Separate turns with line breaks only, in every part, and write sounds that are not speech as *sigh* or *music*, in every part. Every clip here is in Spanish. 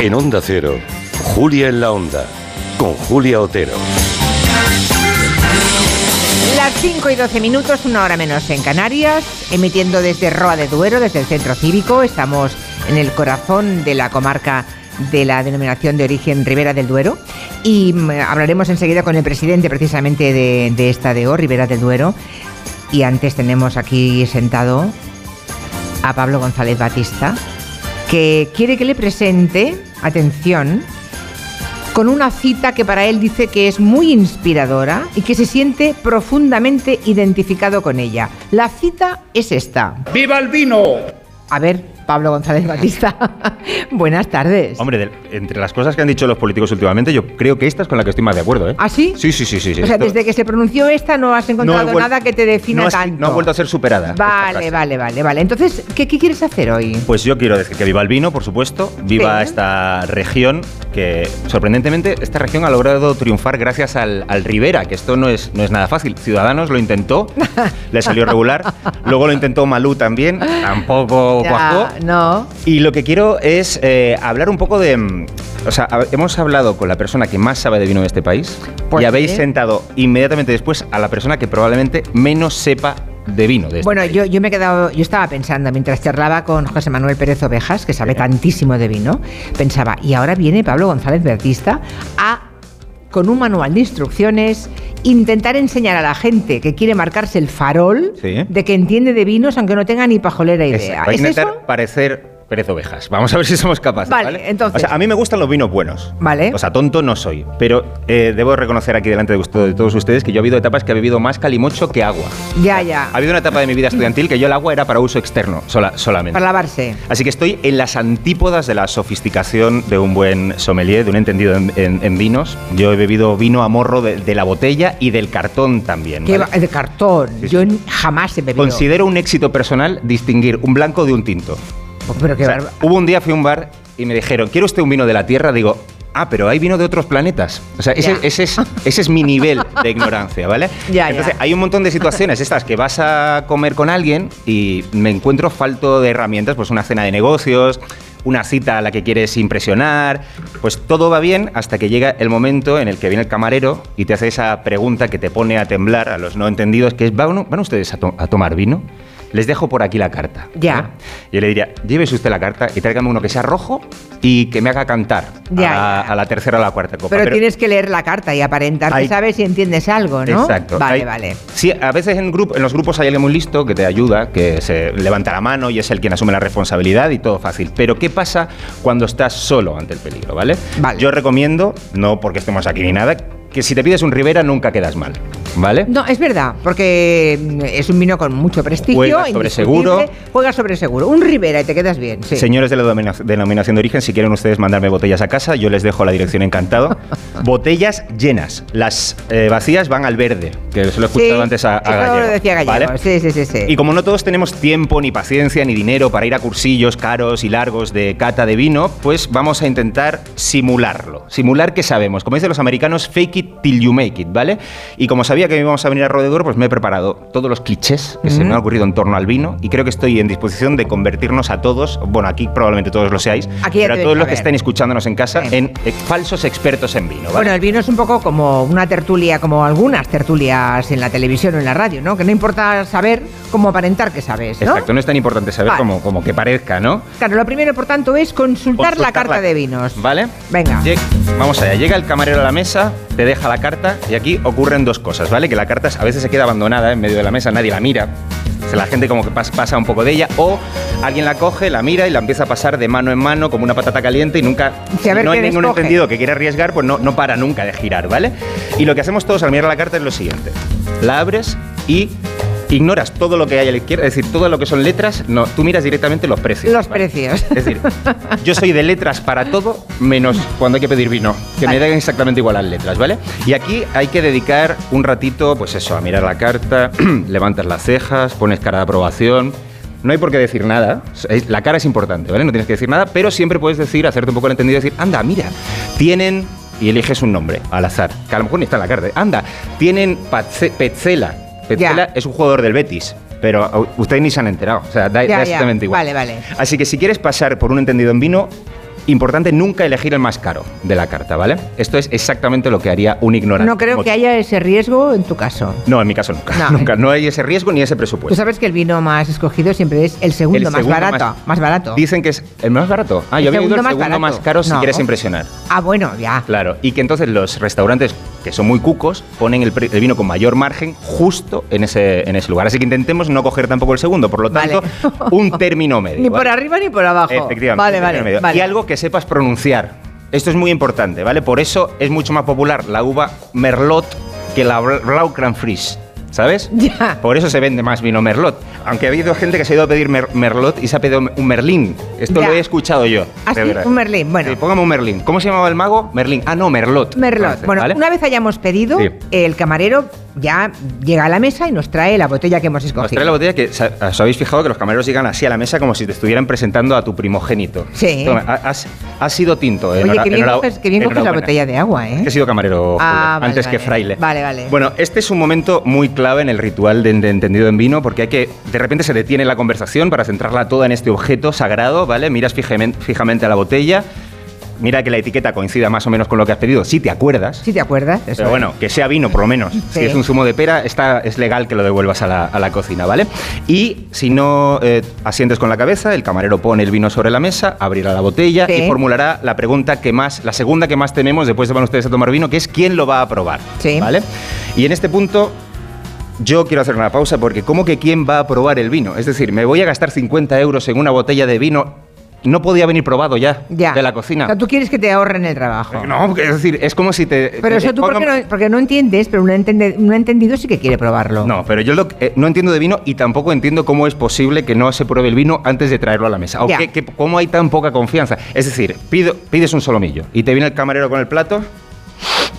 En Onda Cero, Julia en la Onda, con Julia Otero.
Las 5 y 12 minutos, una hora menos en Canarias, emitiendo desde Roa de Duero, desde el centro cívico. Estamos en el corazón de la comarca de la denominación de origen Ribera del Duero. Y mm, hablaremos enseguida con el presidente precisamente de, de esta DO, Ribera del Duero. Y antes tenemos aquí sentado a Pablo González Batista, que quiere que le presente, atención, con una cita que para él dice que es muy inspiradora y que se siente profundamente identificado con ella. La cita es esta.
¡Viva el vino!
A ver, Pablo González Batista. *laughs* Buenas tardes.
Hombre, de- entre las cosas que han dicho los políticos últimamente, yo creo que esta es con la que estoy más de acuerdo, ¿eh?
¿Ah, sí?
Sí, sí, sí, sí. sí.
O sea,
Esto-
desde que se pronunció esta no has encontrado nada que te defina
no ha-
tanto.
No ha vuelto a ser superada.
Vale, vale, vale, vale. Entonces, ¿qué, qué quieres hacer hoy?
Pues yo quiero decir que viva el vino, por supuesto, viva esta región, que sorprendentemente esta región ha logrado triunfar gracias al, al Rivera, que esto no es, no es nada fácil. Ciudadanos lo intentó, le salió *laughs* regular, luego lo intentó Malú también, tampoco
Ya,
cuajó.
No.
Y lo que quiero es eh, hablar un poco de... mm, O sea, hemos hablado con la persona que más sabe de vino de este país
Pues
y habéis sentado inmediatamente después a la persona que probablemente menos sepa de vino de este
Bueno,
país.
yo, yo me he quedado, yo estaba pensando mientras charlaba con José Manuel Pérez Ovejas, que sabe tantísimo de vino, pensaba, y ahora viene Pablo González Bertista a con un manual de instrucciones, intentar enseñar a la gente que quiere marcarse el farol
Sí.
de que entiende de vinos aunque no tenga ni pajolera idea.
Exacto, Hay
¿Es
que intentar
eso?
parecer Pérez Ovejas. Vamos a ver si somos capaces.
Vale,
Vale,
entonces-
O sea, a mí me gustan los vinos buenos.
Vale.
O sea, tonto no soy. Pero eh, debo reconocer aquí delante de, ustedes- de todos ustedes que yo he habido etapas que he bebido más calimocho que agua.
Ya, ya.
Ha habido una etapa de mi vida estudiantil que yo el agua era para uso externo, sola- solamente.
Para lavarse.
Así que estoy en las antípodas de la sofisticación de un buen sommelier, de un entendido en, en- en vinos. Yo he bebido vino a morro de, de la botella y del cartón también. ¿vale?
va- de cartón.
Sí, sí.
Yo jamás he bebido.
Considero un éxito personal distinguir un blanco de un tinto.
Pero qué
O sea,
barba-
hubo un día fui a un bar y me dijeron, ¿quiere usted un vino de la Tierra? Digo, ah, pero hay vino de otros planetas. O sea, ese, es, ese es mi nivel de ignorancia, ¿vale? *laughs* Entonces, hay un montón de situaciones estas que vas a comer con alguien y me encuentro falto de herramientas, pues una cena de negocios, una cita a la que quieres impresionar, pues todo va bien hasta que llega el momento en el que viene el camarero y te hace esa pregunta que te pone a temblar a los no entendidos, que es, ¿van, van ustedes a, to- a tomar vino? Les dejo por aquí la carta.
Ya.
¿vale? Yo le diría, llévese usted la carta y tráigame uno que sea rojo y que me haga cantar
Ya,
a,
ya.
a la tercera o la cuarta copa.
Pero, tienes que leer la carta y aparentar que
Hay-
sabes y entiendes algo, ¿no?
Exacto.
Vale,
Hay-
vale.
Sí, a veces en, grupo, en los grupos hay alguien muy listo que te ayuda, que se levanta la mano y es el quien asume la responsabilidad y todo fácil. Pero ¿qué pasa cuando estás solo ante el peligro, ¿vale?
Vale.
Yo recomiendo, no porque estemos aquí ni nada, que si te pides un Rivera nunca quedas mal, ¿vale?
No, es verdad, porque mm, es un vino con mucho prestigio.
Juega sobre seguro.
Juega sobre seguro. Un Ribera y te quedas bien, sí.
Señores de la denominación de origen, si quieren ustedes mandarme botellas a casa, yo les dejo la dirección encantado. *laughs* botellas llenas. Las eh, vacías van al verde, que se lo he escuchado
Sí,
antes a, a
eso
Gallego.
lo decía Gallego.
¿vale?
Sí, sí, sí, sí.
Y como no todos tenemos tiempo, ni paciencia, ni dinero para ir a cursillos caros y largos de cata de vino, pues vamos a intentar simularlo. Simular que sabemos. Como dicen los americanos, fake it till you make it, ¿vale? Y como sabía que íbamos a venir a Rodedor, pues me he preparado todos los clichés que se me han ocurrido en torno al vino y creo que estoy en disposición de convertirnos a todos, bueno, aquí probablemente todos lo seáis,
Aquí
pero a todos los
a
que estén escuchándonos en casa, en eh, falsos expertos en vino, ¿vale?
Bueno, el vino es un poco como una tertulia, como algunas tertulias en la televisión o en la radio, ¿no? Que no importa saber cómo aparentar que sabes, ¿no?
Exacto, no es tan importante saber
Vale.
como, como que parezca, ¿no?
Claro, lo primero, por tanto, es consultar, la carta
la-
de vinos.
¿Vale?
Venga.
Vamos allá. Llega el camarero a la mesa, te deja la carta y aquí ocurren dos cosas, ¿vale? Que la carta a veces se queda abandonada en medio de la mesa, nadie la mira. O sea, la gente como que pas- pasa un poco de ella o alguien la coge, la mira y la empieza a pasar de mano en mano como una patata caliente y nunca...
Ver
no hay ningún entendido que quiera arriesgar, pues no, no para nunca de girar, ¿vale? Y lo que hacemos todos al mirar la carta es lo siguiente. La abres y ignoras todo lo que hay a la izquierda, es decir, todo lo que son letras, no, tú miras directamente los precios.
Los
¿vale?
precios.
Es decir, yo soy de letras para todo, menos cuando hay que pedir vino, que
Vale.
me den exactamente igual las letras, ¿vale? Y aquí hay que dedicar un ratito, pues eso, a mirar la carta, *clears throat* levantas las cejas, pones cara de aprobación. No hay por qué decir nada, la cara es importante, ¿vale? No tienes que decir nada, pero siempre puedes decir, hacerte un poco el entendido y decir, anda, mira, tienen, y eliges un nombre al azar, que a lo mejor ni está en la carta, anda, tienen Petzela. Petzela es un jugador del Betis, pero ustedes ni se han enterado, o sea, da,
Ya,
da
ya.
exactamente igual.
Vale, vale.
Así que si quieres pasar por un entendido en vino, Importante nunca elegir el más caro de la carta, ¿vale? Esto es exactamente lo que haría un ignorante.
No creo que haya ese riesgo en tu caso.
No, en mi caso nunca.
No. *laughs*
nunca. No hay ese riesgo ni ese
Tú
presupuesto.
sabes que el vino más escogido siempre es el segundo,
El
más
segundo
barato.
más-
Más, barato.
Dicen que es el más barato. Ah,
El
yo había ido el
segundo más
segundo
barato.
más caro si
No.
quieres impresionar.
Ah, bueno, ya.
Claro, y que entonces los restaurantes que son muy cucos ponen el, el vino con mayor margen justo en ese, en ese lugar. Así que intentemos no coger tampoco el segundo, por lo
Vale.
tanto, un *laughs* término medio.
Ni por arriba ni por abajo.
Efectivamente.
Vale,
un
vale,
término medio.
vale.
Y algo que sepas pronunciar. Esto es muy importante, ¿vale? Por eso es mucho más popular la uva Merlot que la Blaukranfries. ¿Sabes? *laughs*
Ya.
Por eso se vende más vino Merlot. Aunque ha habido gente que se ha ido a pedir mer- Merlot y se ha pedido un Merlín. Esto
Ya.
lo he escuchado yo.
Ah,
de
sí,
verdad.
un Merlín, bueno.
Sí, póngame un Merlín. ¿Cómo se llamaba el mago? Merlín. Ah, no, Merlot.
Merlot.
Entonces,
Bueno,
¿vale?
una vez hayamos pedido,
Sí.
el camarero ya llega a la mesa y nos trae la botella que hemos
Nos
escogido.
trae la botella que os habéis fijado que los camareros llegan así a la mesa como si te estuvieran presentando a tu primogénito.
Sí.
Toma, ha- has, has sido tinto.
Oye,
enhora-
qué bien, coges, qué bien coges la botella de agua, ¿eh?
Que he sido camarero
Ah, vale,
antes que fraile.
Vale, vale.
Bueno, este es un momento muy clave en el ritual de, de entendido en vino porque hay que, de repente se detiene la conversación para centrarla toda en este objeto sagrado, ¿vale? Miras fijamen- fijamente a la botella, mira que la etiqueta coincida más o menos con lo que has pedido, si te acuerdas.
Si te acuerdas. eso
Pero
es.
bueno, que sea vino por lo menos.
Sí.
Si es un zumo de pera, está, es legal que lo devuelvas a la, a la cocina, ¿vale? Y si no eh, asientes con la cabeza, el camarero pone el vino sobre la mesa, abrirá la botella
Sí.
y formulará la pregunta que más, la segunda que más tenemos después de van ustedes a tomar vino, que es quién lo va a probar,
Sí.
¿vale? Y en este punto yo quiero hacer una pausa porque ¿cómo que quién va a probar el vino? Es decir, me voy a gastar 50 euros en una botella de vino. No podía venir probado ya,
Ya.
de la cocina.
O sea, tú quieres que te ahorren el trabajo.
No, es decir, es como si te...
Pero
te-
eso tú porque
pongan-
no, porque no entiendes, pero un, entende- un entendido sí que quiere probarlo.
No, pero yo lo eh, no entiendo de vino y tampoco entiendo cómo es posible que no se pruebe el vino antes de traerlo a la mesa. O que- que- cómo hay tan poca confianza. Es decir, pido- pides un solomillo y te viene el camarero con el plato.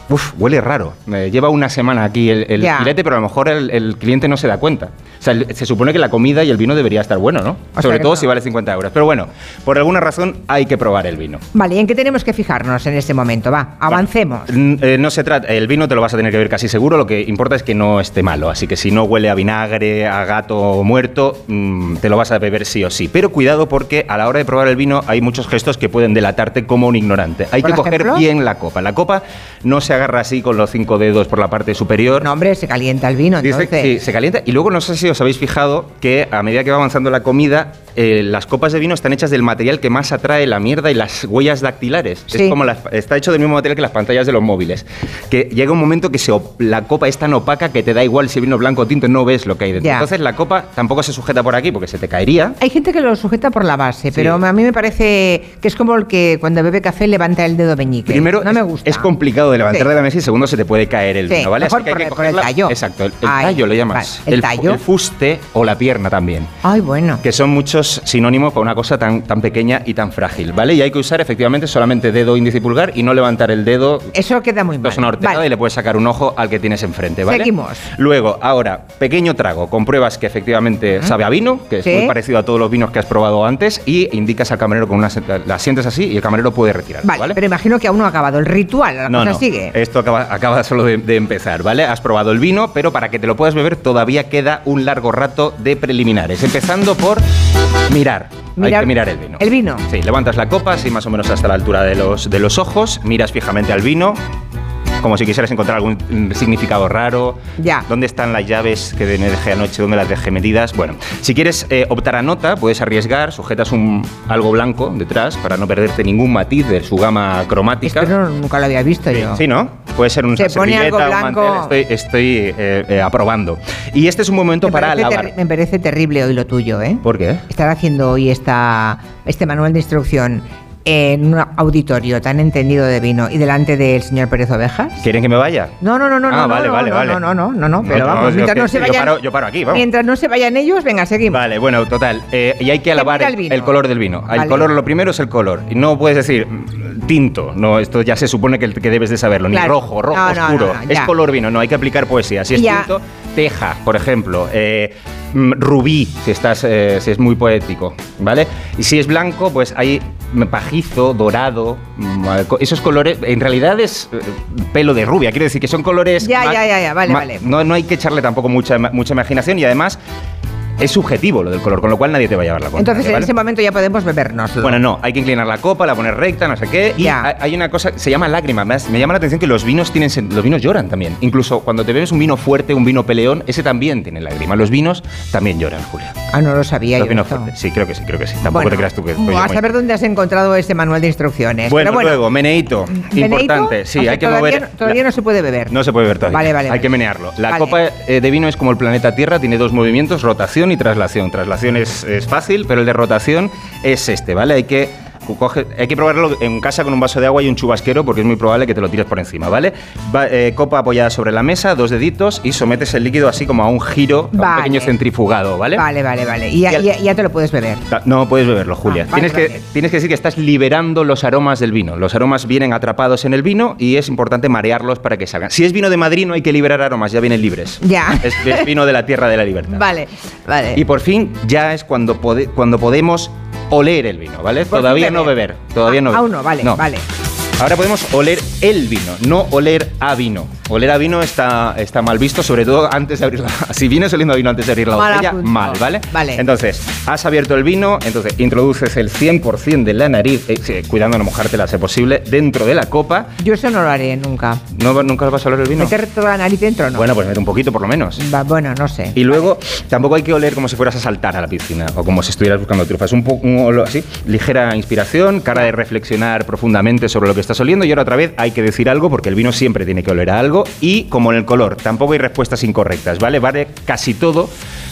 Uf, huele raro. Me lleva una semana aquí el, el filete, pero a lo mejor el, el cliente no se da cuenta. O sea, el- se supone que la comida y el vino debería estar bueno, ¿no? Sobre todo
no.
si vale 50 euros. Pero bueno, por alguna razón hay que probar el vino.
Vale, ¿y en qué tenemos que fijarnos en este momento? Va, avancemos.
Eh, no se trata, el vino te lo vas a tener que ver casi seguro, lo que importa es que no esté malo, así que si no huele a vinagre, a gato muerto, mm, te lo vas a beber sí o sí. Pero cuidado porque a la hora de probar el vino hay muchos gestos que pueden delatarte como un ignorante. Hay
¿Por
que coger bien la copa. La copa no se agarra así con los cinco dedos por la parte superior.
No, hombre, se calienta el vino,
Dice
entonces.
que se calienta y luego no sé si os habéis fijado que a medida que va avanzando la comida, eh, las copas de vino están hechas del material que más atrae la mierda y las huellas dactilares.
Sí.
Es como las- está hecho del mismo material que las pantallas de los móviles. Que llega un momento que se la copa es tan opaca que te da igual si el vino blanco o tinto, no ves lo que hay dentro.
Ya.
Entonces la copa tampoco se sujeta por aquí porque se te caería.
Hay gente que lo sujeta por la base, pero a mí me parece que es como el que cuando bebe café levanta el dedo meñique.
Primero,
no
es,
me gusta.
es complicado de levantar
Sí.
de la mesa y segundo, se te puede caer el
Sí,
vino, ¿vale?
mejor
Así que hay
por
que
el- por el tallo.
Exacto, el, el
Ay,
tallo le llamas.
vale, el
fu-
tallo.
el fuste o la pierna también.
Ay, bueno.
que son muchos sinónimos para una cosa tan, tan pequeña y tan frágil, ¿vale? Y hay que usar efectivamente solamente dedo índice y pulgar y no levantar el dedo.
Eso queda muy mal.
es una horteada
Vale.
y le puedes sacar un ojo al que tienes enfrente, ¿vale?
Seguimos.
Luego, ahora, pequeño trago. Compruebas que efectivamente sabe a vino, que es
Sí.
muy parecido a todos los vinos que has probado antes, y indicas al camarero con una... La sientes así y el camarero puede retirar,
Vale,
¿vale?
pero imagino que aún no ha acabado el ritual, la
no,
cosa
no.
sigue.
Esto acaba, acaba solo de, de empezar, ¿vale? Has probado el vino, pero para que te lo puedas beber todavía queda un largo rato de preliminares. Empezando por mirar. Hay
Mirar-
que mirar el vino.
el vino.
Sí, levantas la copa, así más o menos hasta la altura de los, de los ojos, miras fijamente al vino. Como si quisieras encontrar algún mm, significado raro.
Ya.
¿Dónde están las llaves que me dejé anoche? ¿Dónde las dejé metidas? Bueno, si quieres eh, optar a nota, puedes arriesgar, sujetas un, algo blanco detrás para no perderte ningún matiz de su gama cromática.
Esto no- nunca lo había visto yo.
Sí, ¿no? Puede ser un
Se pone algo blanco.
Estoy, estoy eh, eh, aprobando. Y este es un momento
me,
para alabar.
me parece terrible hoy lo tuyo, ¿eh?
¿Por qué?
Estar haciendo hoy esta, este manual de instrucción en un auditorio tan entendido de vino y delante del señor Pérez Ovejas.
¿Quieren que me vaya?
No, no, no, no,
Ah,
no,
vale,
no,
vale,
no,
vale.
no, no, no, no, no, pero vamos, mientras no se
yo
vayan,
paro- yo paro aquí, vamos.
mientras no se vayan ellos, venga, seguimos.
Vale, bueno, total. eh, y hay que alabar el, color del vino. El color, lo primero es el color. Y no puedes decir mm, tinto. No, esto ya se supone que, que debes de saberlo. Ni rojo, rojo oscuro. es color vino, no, hay que aplicar poesía. Si es
Ya.
tinto, teja, por ejemplo. eh, mm, rubí, si, estás, eh, si es muy poético. ¿Vale? Y si es blanco, pues hay pajizo, dorado. mm, Esos colores, en realidad es eh, pelo de rubia. Quiero decir que son colores.
Ya, ya, ya, ya, vale, vale.
No, no hay que echarle tampoco mucha, mucha imaginación y además es subjetivo lo del color, con lo cual nadie te va a llevar la contraria.
Entonces en ese momento ya podemos bebernos.
Bueno, no, hay que inclinar la copa, la poner recta, no sé qué. Y
Ya.
hay- una cosa, se llama lágrima. Me, llama la atención que los vinos tienen, los vinos lloran también. Incluso cuando te bebes un vino fuerte, un vino peleón, ese también tiene lágrima. Los vinos también lloran, Julia.
Ah, no lo sabía
Los
yo.
vinos fuertes. Sí, creo que sí, creo que sí. Tampoco
Bueno,
te creas tú que. yo
A
muy-
saber dónde has encontrado ese manual de instrucciones.
Bueno, luego. ¿Meneíto? Importante.
O
Sí,
sea,
hay que
todavía
mover.
todavía no se puede beber.
No se puede beber todavía.
Vale, vale,
Hay
vale.
que menearlo. La
Vale.
copa eh, de vino es como el planeta Tierra, tiene dos movimientos, rotación y traslación. Traslación es, es fácil, pero el de rotación es este, ¿vale? Hay que coge- hay que probarlo en casa con un vaso de agua y un chubasquero porque es muy probable que te lo tires por encima, ¿vale? Va- eh, copa apoyada sobre la mesa, dos deditos y sometes el líquido así como a un giro, a un pequeño centrifugado, ¿vale?
Vale, vale, vale. Y ya,
Y al-
ya- ya te lo puedes beber.
No puedes beberlo, Julia.
Ah, vale,
tienes, que,
vale.
tienes que decir que estás liberando los aromas del vino. Los aromas vienen atrapados en el vino y es importante marearlos para que salgan. Si es vino de Madrid no hay que liberar aromas, ya vienen libres.
Ya. *laughs*
Es, es vino de la tierra de la libertad.
Vale, vale.
Y por fin ya es cuando, pode- cuando podemos oler el vino, ¿vale? Todavía no beber. Todavía
Ah,
no
Aún no, vale, vale.
Ahora podemos oler el vino, no oler a vino. Oler a vino está, está mal visto, sobre todo antes de abrir la... *laughs* Si vienes oliendo a vino antes de abrir la
Mal
botella,
apunto.
mal, ¿vale?
Vale.
Entonces, has abierto el vino, entonces introduces el 100% de la nariz, eh, cuidando no mojártela si posible, dentro de la copa.
Yo eso no lo haré nunca.
¿No, ¿Nunca vas a oler el vino?
¿Meter toda la nariz dentro no?
Bueno, pues mete un poquito por lo menos.
Va, bueno, no sé.
Y luego, tampoco hay que oler como si fueras a saltar a la piscina o como si estuvieras buscando trufas. Un poco un olor así, ligera inspiración, cara de reflexionar profundamente sobre lo que estás oliendo. Y ahora otra vez hay que decir algo porque el vino siempre tiene que oler a algo. Y como en el color, tampoco hay respuestas incorrectas, ¿vale? Vale casi todo,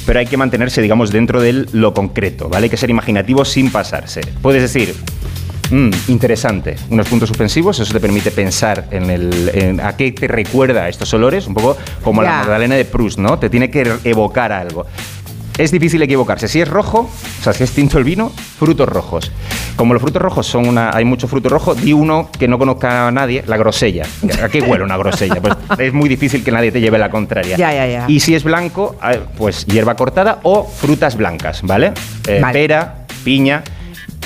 pero hay que mantenerse, digamos, dentro de lo concreto, ¿vale? Hay que ser imaginativo sin pasarse. Puedes decir. "Mm, interesante. Unos puntos suspensivos, eso te permite pensar en, el, en a qué te recuerda estos olores, un poco como la Magdalena de Proust, ¿no? Te tiene que evocar algo. Es difícil equivocarse. Si es rojo, o sea, si es tinto el vino, frutos rojos. Como los frutos rojos son una. hay mucho fruto rojo, di uno que no conozca a nadie, la grosella. ¿A qué huele una grosella? Pues es muy difícil que nadie te lleve la contraria.
Ya, ya, ya.
Y si es blanco, eh, pues hierba cortada o frutas blancas, ¿vale? Eh,
Vale.
Pera, piña.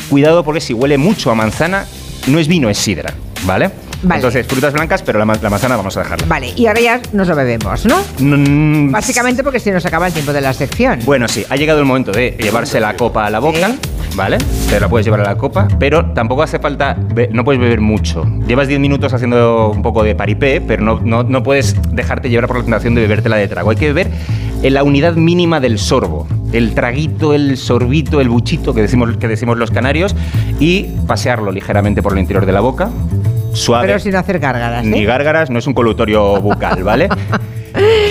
Cuidado porque si huele mucho a manzana, no es vino, es sidra, ¿vale?
Vale.
Entonces, frutas blancas, pero la, ma- la manzana vamos a dejarla.
Vale, y ahora ya nos lo bebemos, ¿no?
Mm,
Básicamente porque se nos acaba el tiempo de la sección.
Bueno, sí, ha llegado el momento de llevarse la copa a la boca. ¿Vale? Te la puedes llevar a la copa, pero tampoco hace falta, no puedes beber mucho. Llevas 10 minutos haciendo un poco de paripé, pero no, no, no puedes dejarte llevar por la tentación de bebértela de trago. Hay que beber en la unidad mínima del sorbo. El traguito, el sorbito, el buchito que decimos, que decimos los canarios y pasearlo ligeramente por el interior de la boca. Suave.
Pero sin hacer gárgaras, ¿eh?
Ni gárgaras, no es un colutorio bucal, ¿vale? *laughs*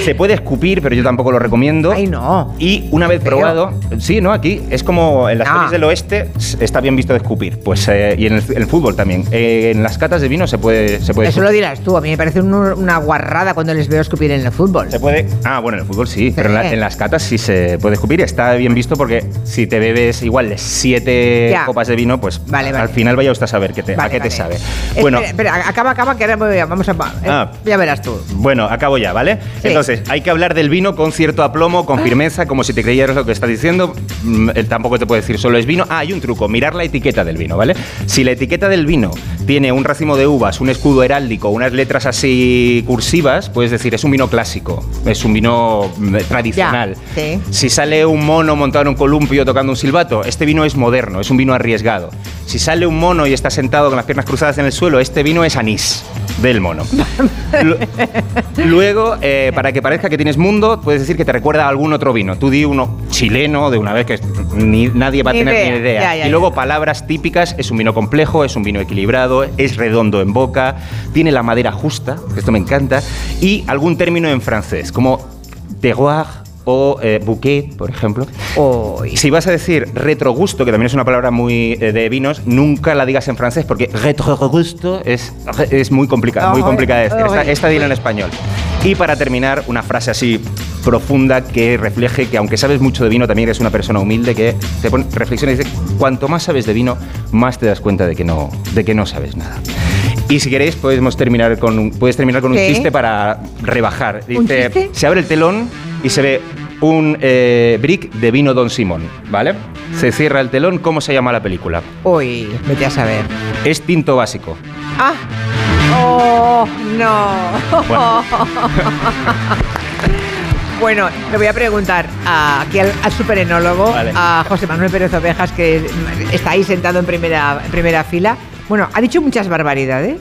Se puede escupir, pero yo tampoco lo recomiendo.
Ay, no.
Y una vez
Feo.
probado, sí, ¿no? Aquí es como en las
Ah.
pelis del oeste está bien visto de escupir, pues eh, y en el, el fútbol también. Eh, en las catas de vino se puede, se puede.
Eso lo dirás tú. A mí me parece un- una guarrada cuando les veo escupir en el fútbol.
Se puede. Ah, bueno, en el fútbol sí, pero en, la-
Sí.
en las catas sí se puede escupir. Está bien visto porque si te bebes igual siete
Ya.
copas de vino, pues
Vale, vale.
al final vaya usted a saber qué te, a qué te sabe.
Espera,
Bueno,
espera, acaba, acaba, que ahora voy a- vamos a... eh,
Ah.
Ya verás tú.
Bueno, acabo ya, ¿vale?
Sí.
Entonces, hay que hablar del vino con cierto aplomo, con firmeza, como si te creyeras lo que está diciendo. Mm, Él tampoco te puede decir solo es vino. Ah, hay un truco, mirar la etiqueta del vino, ¿vale? Si la etiqueta del vino tiene un racimo de uvas, un escudo heráldico, unas letras así cursivas, puedes decir es un vino clásico, es un vino mm, tradicional.
Ya, sí.
Si sale un mono montado en un columpio tocando un silbato, este vino es moderno, es un vino arriesgado. Si sale un mono y está sentado con las piernas cruzadas en el suelo, este vino es anís del mono. *laughs* Lu- Luego, eh, para que parezca que tienes mundo, puedes decir que te recuerda a algún otro vino. Tú di uno chileno de una vez que ni, nadie va a
Ni
tener
idea.
ni idea.
Ya, ya,
y luego
ya.
palabras típicas, es un vino complejo, es un vino equilibrado, es redondo en boca, tiene la madera justa, que esto me encanta, y algún término en francés, como terroir o eh, bouquet, por ejemplo.
Uy.
Si vas a decir retrogusto, que también es una palabra muy eh, de vinos, nunca la digas en francés porque retrogusto es, es muy complicada, muy
Ay,
complicada de decir. Esta,
ay.
esta dila en español. Y para terminar, una frase así profunda que refleje que aunque sabes mucho de vino, también eres una persona humilde que te pone, reflexiona y dice, cuanto más sabes de vino, más te das cuenta de que no, de que no sabes nada. Y si queréis, podemos terminar con un, puedes terminar con un
¿Qué?
chiste para rebajar.
¿Un
Dice,
chiste?
se abre el telón y se ve un eh, brick de vino Don Simón, ¿vale? Se cierra el telón, ¿cómo se llama la película?
Uy, vete a saber.
Es tinto básico.
Ah. Oh, no.
Bueno. *laughs*
Bueno, le voy a preguntar a- aquí al, al superenólogo,
Vale.
a José Manuel Pérez Ovejas, que está ahí sentado en primera, en primera fila. Bueno, ha dicho muchas barbaridades.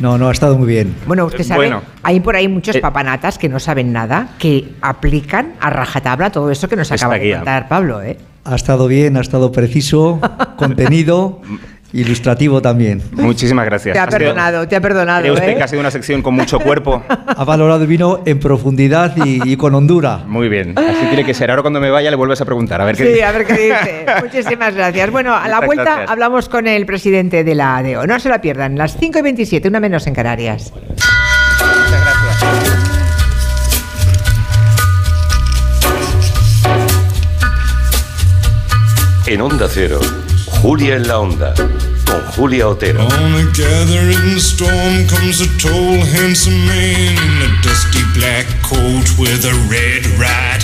No, no, ha estado muy bien.
Bueno, usted sabe,
Bueno.
hay por ahí muchos
Eh.
papanatas que no saben nada, que aplican a rajatabla todo eso que nos acaba de contar Pablo, ¿eh?
Ha estado bien, ha estado preciso, *laughs* contenido, ilustrativo también.
Muchísimas gracias.
Te ha
Ha sido-
perdonado, te ha perdonado,
¿Cree usted
¿eh?
que ha sido una sección con mucho cuerpo? *laughs*
Ha valorado el vino en profundidad y, y con hondura.
Muy bien. Así tiene que ser. Ahora cuando me vaya le vuelves a preguntar. A ver qué
Sí,
dice.
a ver qué dice. *laughs* Muchísimas gracias. Bueno, a la vuelta
gracias.
hablamos con el presidente de la ADEO. No se la pierdan, las 5 y 27, una menos en Canarias.
Muchas gracias.
En Onda Cero, Julia en la Onda, con Julia Otero.
On a gathering storm comes a tall, handsome man in a dusty black coat with a red riding